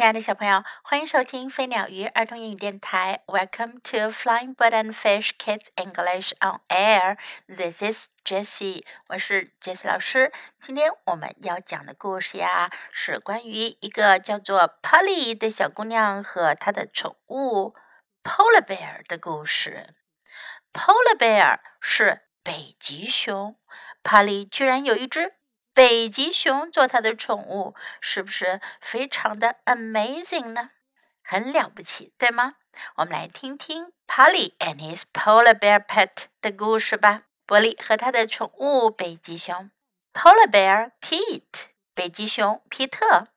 亲爱的小朋友，欢迎收听飞鸟鱼儿童英语电台。Welcome to Flying Bird and Fish Kids English on Air. This is Jessie，我是 Jessie 老师。今天我们要讲的故事呀，是关于一个叫做 Polly 的小姑娘和她的宠物 Polar Bear 的故事。Polar Bear 是北极熊，Polly 居然有一只。北极熊做它的宠物，是不是非常的 amazing 呢？很了不起，对吗？我们来听听 Polly and his polar bear pet 的故事吧。波利和他的宠物北极熊 Polar bear Pete，北极熊皮特。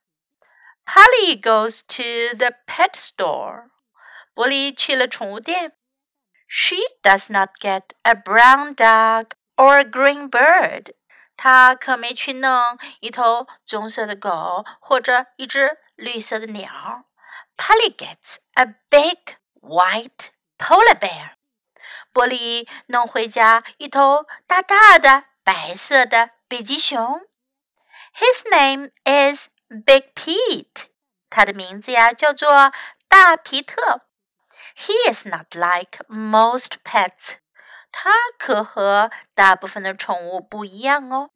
Polly goes to the pet store。波利去了宠物店。She does not get a brown dog or a green bird。他可没去弄一头棕色的狗或者一只绿色的鸟。Polly gets a big white polar bear。波利弄回家一头大大的白色的北极熊。His name is Big Pete。他的名字呀叫做大皮特。He is not like most pets。 它可和大部分的宠物不一样哦。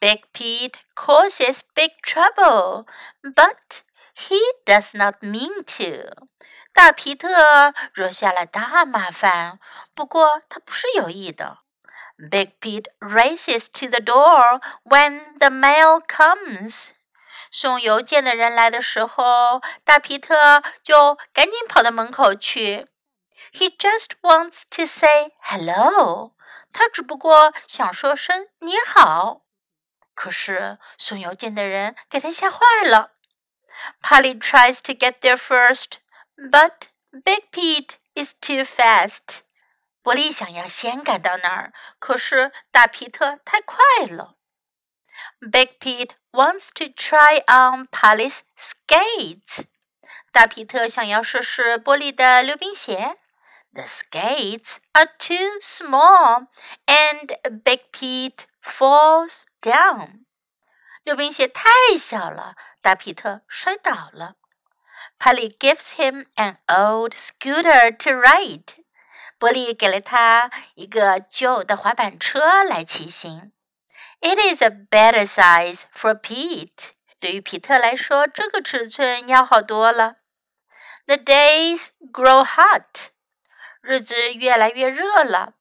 Big Pete causes big trouble, but he does not mean to. 大皮特惹下了大麻烦，不过他不是有意的。Big Pete races to the door when the mail comes. 送邮件的人来的时候，大皮特就赶紧跑到门口去。He just wants to say hello. 他只不过想说声你好。可是送邮件的人给他吓坏了。Polly tries to get there first, but Big Pete is too fast. 伯利想要先赶到那儿，可是大皮特太快了。Big Pete wants to try on Polly's skates. 大皮特想要试试波利的溜冰鞋。the skates are too small and Big Pete falls down. 溜冰鞋太小了，大皮特摔倒了。Polly gives him an old scooter to ride. 波利给了他一个旧的滑板车来骑行。It is a better size for Pete. 对于皮特来说，这个尺寸要好多了。The days grow hot. 日子越来越热了。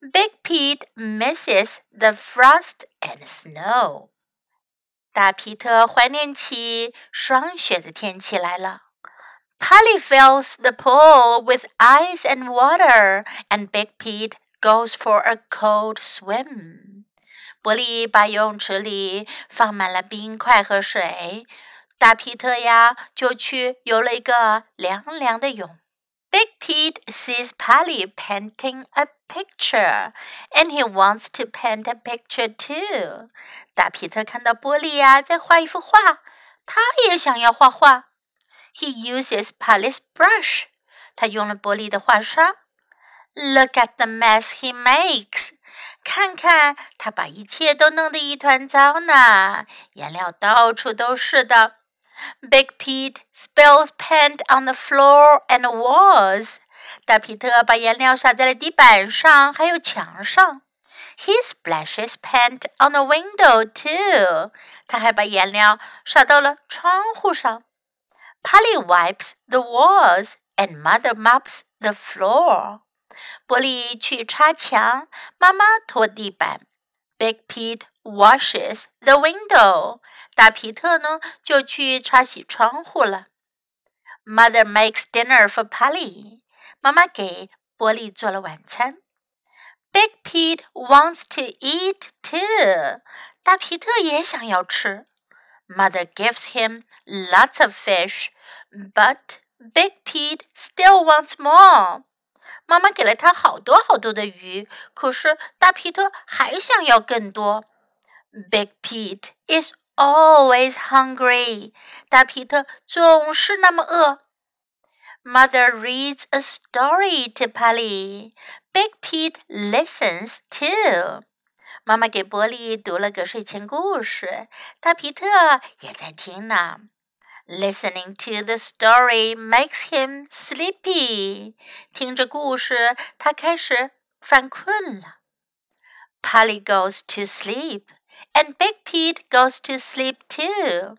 Big Pete misses the frost and snow。大皮特怀念起霜雪的天气来了。Polly fills the pool with ice and water, and Big Pete goes for a cold swim. 波利把游泳池里放满了冰块和水，大皮特呀就去游了一个凉凉的泳。Big Pete sees Polly painting a picture, and he wants to paint a picture too. 大皮特看到波利呀在画一幅画，他也想要画画。He uses Polly's brush. 他用了波利的画刷。Look at the mess he makes. 看看他把一切都弄得一团糟呢，颜料到处都是的。Big Pete spills paint on the floor and walls. 大皮特把颜料洒在了地板上，还有墙上。He splashes paint on the window too. 他还把颜料洒到了窗户上。Polly wipes the walls and Mother mops the floor. 波利去擦墙，妈妈拖地板。Big Pete washes the window. 大皮特呢就去擦洗窗户了。Mother makes dinner for Polly。妈妈给波利做了晚餐。Big Pete wants to eat too。大皮特也想要吃。Mother gives him lots of fish, but Big Pete still wants more。妈妈给了他好多好多的鱼，可是大皮特还想要更多。Big Pete is always hungry. 大皮特总是那么饿。Mother reads a story to Polly. Big Pete listens too. 妈妈给波利读了个睡前故事，大皮特也在听呢。 Listening to the story makes him sleepy. 听着故事，他开始犯困了。Polly goes to sleep, and Big Pete goes to sleep too.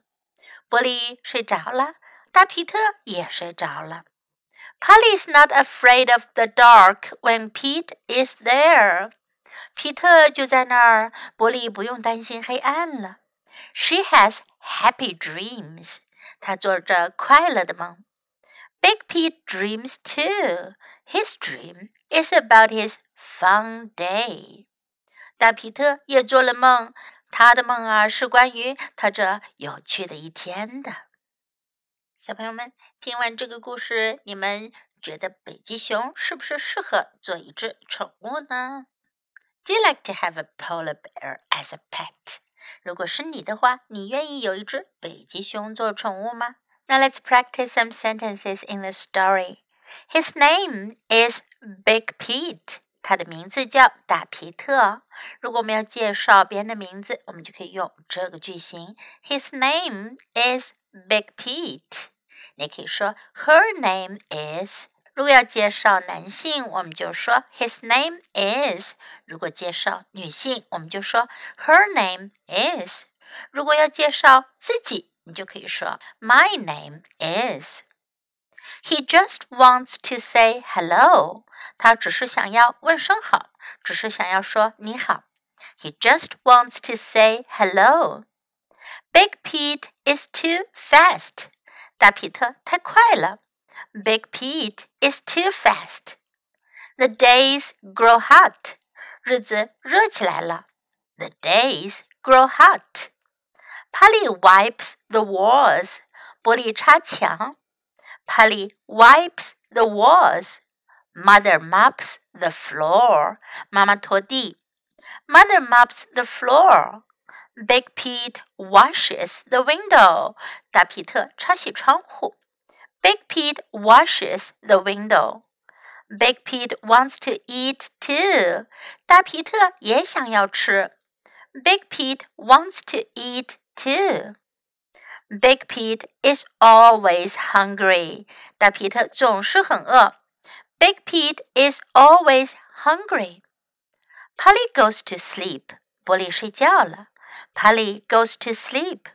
波利睡着了，大皮特也睡着了。 Polly's not afraid of the dark when Pete is there. 皮特就在那儿，波利不用担心黑暗了。She has happy dreams. 她做着快乐的梦。Big Pete dreams too. His dream is about his fun day. 大皮特也做了梦，他的梦啊是关于他这有趣的一天的。小朋友们， 听完这个故事，你们觉得北极熊是不是适合做一只宠物呢？Do you like to have a polar bear as a pet？如果是你的话，你愿意有一只北极熊做宠物吗？Now let's practice some sentences in the story. His name is Big Pete. 他的名字叫大皮特。如果我们要介绍别人的名字，我们就可以用这个句型：His name is Big Pete。 你可以说 Her name is。如果要介绍男性，我们就说 His name is。如果介绍女性，我们就说 Her name is。如果要介绍自己，你就可以说 My name is。He just wants to say hello. 他只是想要问声好，只是想要说你好。He just wants to say hello. Big Pete is too fast. 大皮特太快了。Big Pete is too fast. The days grow hot. 日子热起来了。The days grow hot. Polly wipes the walls. 波利擦墙。Polly wipes the walls. Mother mops the floor. 妈妈拖地。Mother mops the floor. Big Pete washes the window. 大皮特擦洗窗户。Big Pete washes the window. Big Pete wants to eat too. 大皮特也想要吃。Big Pete wants to eat too. Big Pete is always hungry. 大皮特总是很饿。Big Pete is always hungry. Polly goes to sleep. 波利睡觉了。Polly goes to sleep.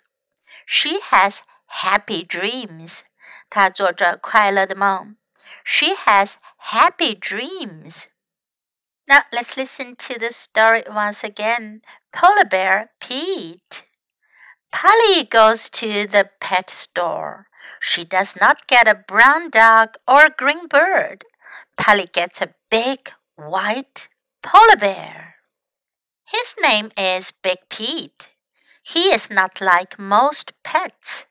She has happy dreams. 她做着快乐的梦。She has happy dreams. Now let's listen to the story once again. Polar Bear Pete. Polly goes to the pet store. She does not get a brown dog or a green bird. Polly gets a big white polar bear. His name is Big Pete. He is not like most pets.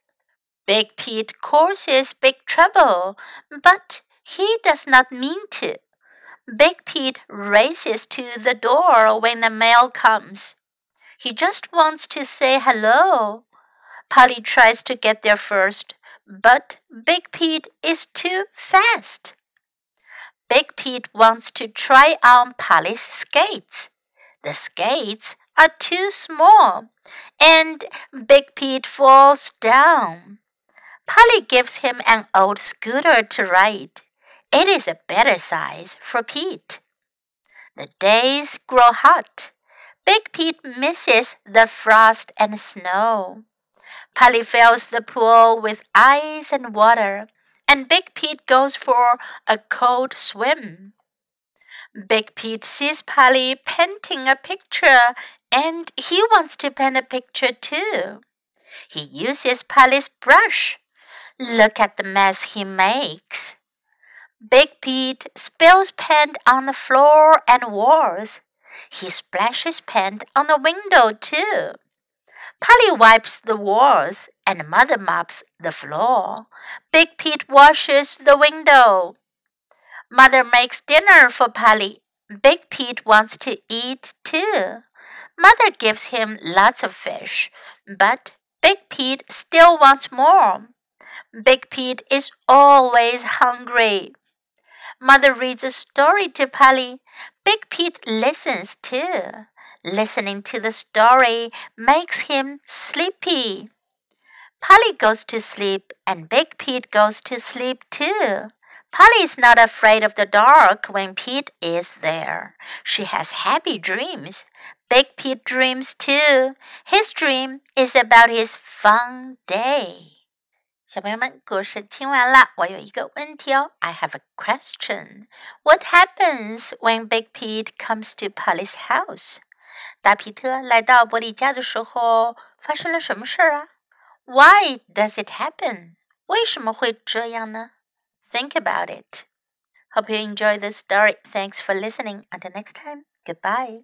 Big Pete causes big trouble, but he does not mean to. Big Pete races to the door when the mail comes. He just wants to say hello. Polly tries to get there first, but Big Pete is too fast. Big Pete wants to try on Polly's skates. The skates are too small, and Big Pete falls down. Polly gives him an old scooter to ride. It is a better size for Pete. The days grow hot. Big Pete misses the frost and snow. Polly fills the pool with ice and water, and Big Pete goes for a cold swim. Big Pete sees Polly painting a picture, and he wants to paint a picture too. He uses Polly's brush. Look at the mess he makes. Big Pete spills paint on the floor and walls. He splashes paint on the window too. Polly wipes the walls and Mother mops the floor. Big Pete washes the window. Mother makes dinner for Polly. Big Pete wants to eat too. Mother gives him lots of fish, but Big Pete still wants more. Big Pete is always hungry. Mother reads a story to Polly. Big Pete listens too. Listening to the story makes him sleepy. Polly goes to sleep, and Big Pete goes to sleep too. Polly is not afraid of the dark when Pete is there. She has happy dreams. Big Pete dreams too. His dream is about his fun day. 小朋友们，故事听完了，我有一个问题哦。I have a question. What happens when Big Pete comes to Polly's house? 大皮特来到波利家的时候，发生了什么事儿啊？Why does it happen? 为什么会这样呢 ？Think about it. Hope you enjoyed the story. Thanks for listening. Until next time. Goodbye.